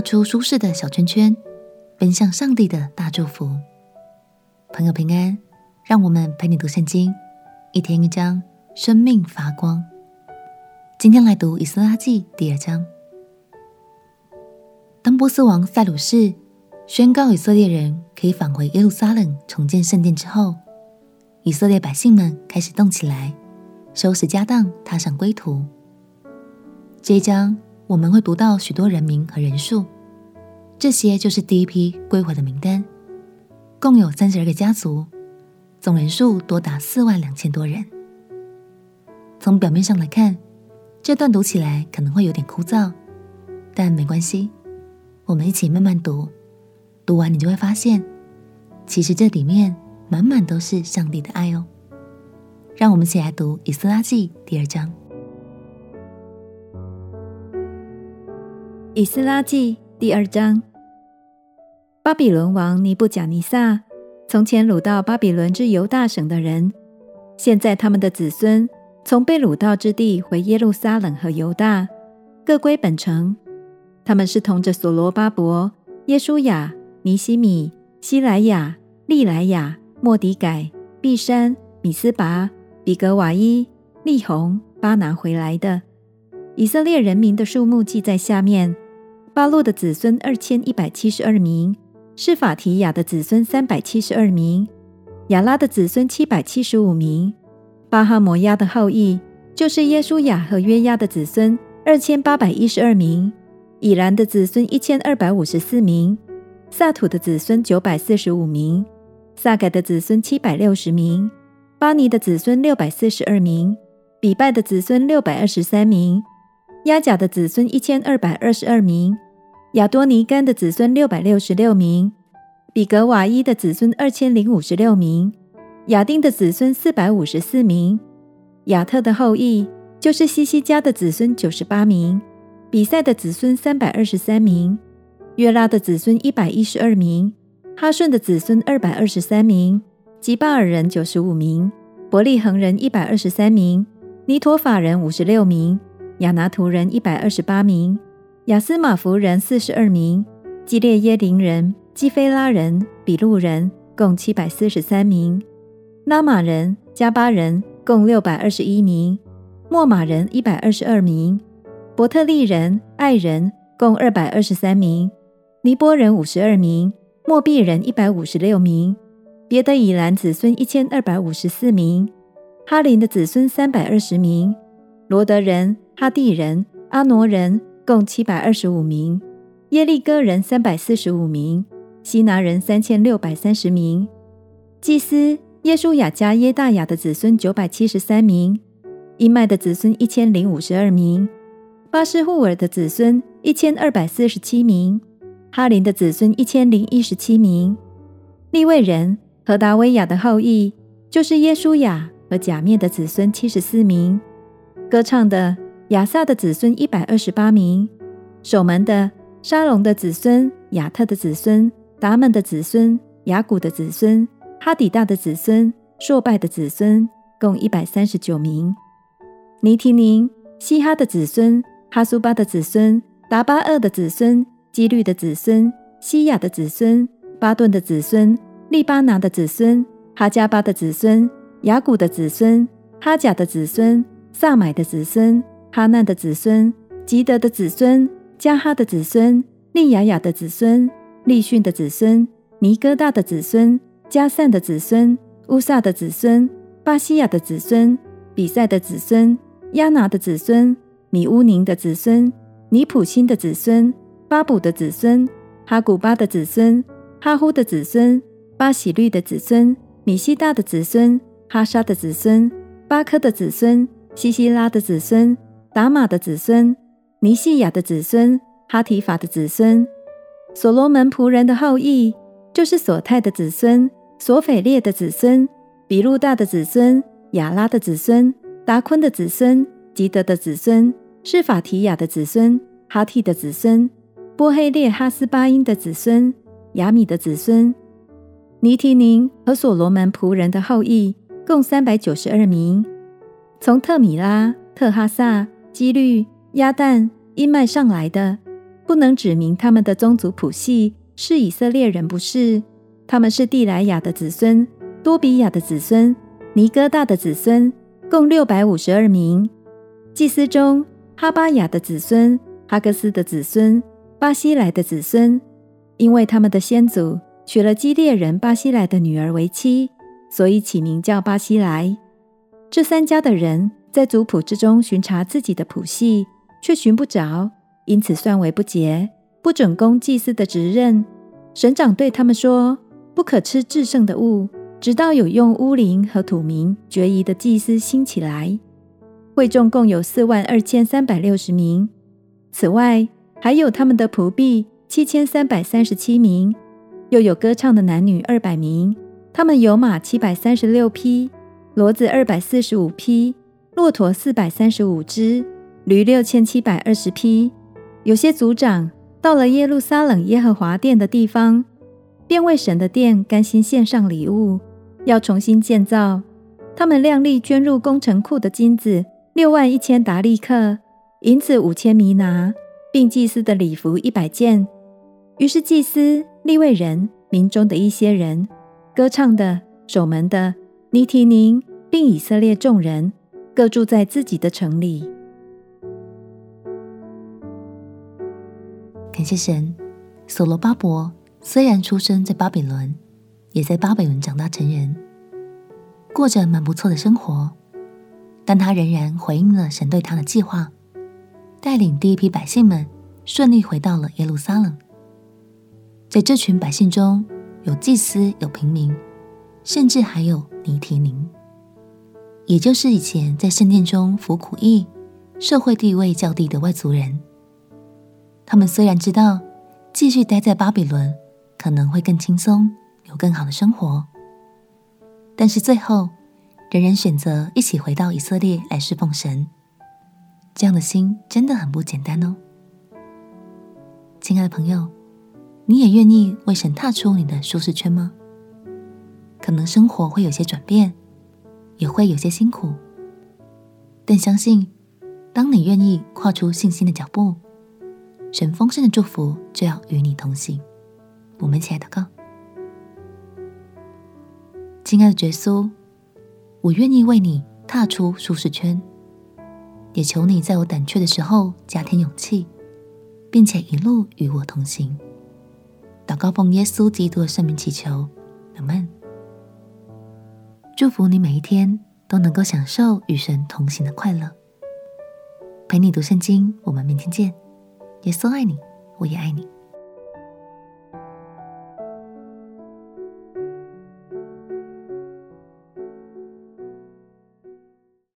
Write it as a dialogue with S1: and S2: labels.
S1: 画出舒适的小圈圈，奔向上帝的大祝福。朋友平安，让我们陪你读圣经，一天一章，生命发光。今天来读以斯拉记第二章。当波斯王塞鲁士宣告以色列人可以返回耶路撒冷重建圣殿之后，以色列百姓们开始动起来，收拾家当，踏上归途。这一章。我们会读到许多人名和人数，这些就是第一批归回的名单，共有三十二个家族，总人数多达四万两千多人。从表面上来看，这段读起来可能会有点枯燥，但没关系，我们一起慢慢读，读完你就会发现，其实这里面满满都是上帝的爱哦。让我们一起来读《以斯拉记》第二章。
S2: 以斯拉记第二章：巴比伦王尼布甲尼撒从前掳到巴比伦之犹大省的人，现在他们的子孙从被掳到之地回耶路撒冷和犹大，各归本城。他们是同着所罗巴伯、耶稣亚、尼希米、西莱亚、利莱亚、莫迪改、毕山、米斯拔、比格瓦伊、利宏、巴拿回来的。以色列人民的数目记在下面：巴录的子孙二千一百七十二名，是法提雅的子孙三百七十二名，亚拉的子孙七百七十五名，巴哈摩亚的后裔就是耶稣亚和约亚的子孙二千八百一十二名，以兰的子孙一千二百五十四名，萨土的子孙九百四十五名，萨改的子孙七百六十名，巴尼的子孙六百四十二名，比拜的子孙六百二十三名。亚甲的子孙一千二百二十二名，亚多尼干的子孙六百六十六名，比格瓦伊的子孙二千零五十六名，亚丁的子孙四百五十四名，亚特的后裔就是西西家的子孙九十八名，比赛的子孙三百二十三名，约拉的子孙一百一十二名，哈顺的子孙二百二十三名，吉巴尔人九十五名，伯利恒人一百二十三名，尼陀法人五十六名。亚拿图人一百二十八名，亚斯玛弗人四十二名，基列耶琳人、基非拉人、比路人共七百四十三名，拉玛人、加巴人共六百二十一名，莫玛人一百二十二名，伯特利人、爱人共二百二十三名，尼波人五十二名，末必人一百五十六名，别的以兰子孙一千二百五十四名，哈林的子孙三百二十名，罗德人。哈地人、阿挪人共七百二十五名，耶利哥人三百四十五名，希拿人三千六百三十名，祭司耶稣雅加耶大雅的子孙九百七十三名，伊麦的子孙一千零五十二名，巴施户尔的子孙一千二百四十七名，哈林的子孙一千零一十七名，利未人何达维亚的后裔就是耶稣雅和假面的子孙七十四名，歌唱的。亚萨的子孙一百二十八名，守门的沙龙的子孙、亚特的子孙、达门的子孙、亚古的子孙、哈底大的子孙、朔拜的子孙，共一百三十九名。尼提宁、西哈的子孙、哈苏巴的子孙、达巴厄的子孙、基律的子孙、西亚的子孙、巴顿的子孙、利巴拿的子孙、哈加巴的子孙、亚古的子孙、哈甲的子孙、萨买的子孙。哈难的子孙、吉德的子孙、加哈的子孙、利雅雅的子孙、利训的子孙、尼哥大的子孙、加散的子孙、乌萨的子孙、巴西亚的子孙、比赛的子孙、亚拿的子孙、米乌宁的子孙、尼普辛的子孙、巴卜的子孙、哈古巴的子孙、哈呼的子孙、巴喜律的子孙、米希大的子孙、哈沙的子孙、巴科的子孙、西西拉的子孙。达玛的子孙，尼西亚的子孙，哈提法的子孙，所罗门仆人的后裔，就是索泰的子孙，索斐列的子孙，比路大的子孙，亚拉的子孙，达坤的子孙，吉德的子孙，是法提雅的子孙，哈提的子孙，波黑列哈斯巴音的子孙，亚米的子孙，尼提宁和所罗门仆人的后裔，共三百九十二名，从特米拉、特哈萨。基律、亚但、因麦上来的，不能指明他们的宗族谱系是以色列人，不是。他们是地莱亚的子孙，多比亚的子孙，尼哥大的子孙，共六百五十二名。祭司中，哈巴雅的子孙，哈格斯的子孙，巴西莱的子孙，因为他们的先祖娶了基列人巴西莱的女儿为妻，所以起名叫巴西莱。这三家的人在族谱之中巡查自己的谱系，却寻不着，因此算为不洁，不准供祭司的职任。省长对他们说。不可吃至圣的物，直到有用乌灵和土民决疑的祭司兴起来。会众共有四万二千三百六十名，此外还有他们的仆婢七千三百三十七名，又有歌唱的男女二百名。他们有马七百三十六匹，骡子二百四十五匹，骆驼四百三十五只，驴六千七百二十匹。有些族长到了耶路撒冷耶和华殿的地方。便为神的殿甘心献上礼物，要重新建造。他们量力捐入工程库的金子六万一千达利克，银子五千弥拿，并祭司的礼服一百件。于是祭司、利未人、民中的一些人、歌唱的、守门的、尼提宁，并以色列众人，各住在自己的城里。
S1: 感谢神，所罗巴伯。虽然出生在巴比伦，也在巴比伦长大成人，过着蛮不错的生活，但他仍然回应了神对他的计划，带领第一批百姓们顺利回到了耶路撒冷。在这群百姓中，有祭司，有平民，甚至还有尼提宁，也就是以前在圣殿中服苦役、社会地位较低的外族人。他们虽然知道继续待在巴比伦，可能会更轻松，有更好的生活，但是最后仍然选择一起回到以色列来侍奉神，这样的心真的很不简单哦。亲爱的朋友，你也愿意为神踏出你的舒适圈吗？可能生活会有些转变，也会有些辛苦，但相信当你愿意跨出信心的脚步，神丰盛的祝福就要与你同行。我们一起来祷告，亲爱的耶稣，我愿意为你踏出舒适圈，也求你在我胆怯的时候加添勇气，并且一路与我同行。祷告奉耶稣基督的圣名祈求，阿门。祝福你每一天都能够享受与神同行的快乐。陪你读圣经，我们明天见。耶稣爱你，我也爱你。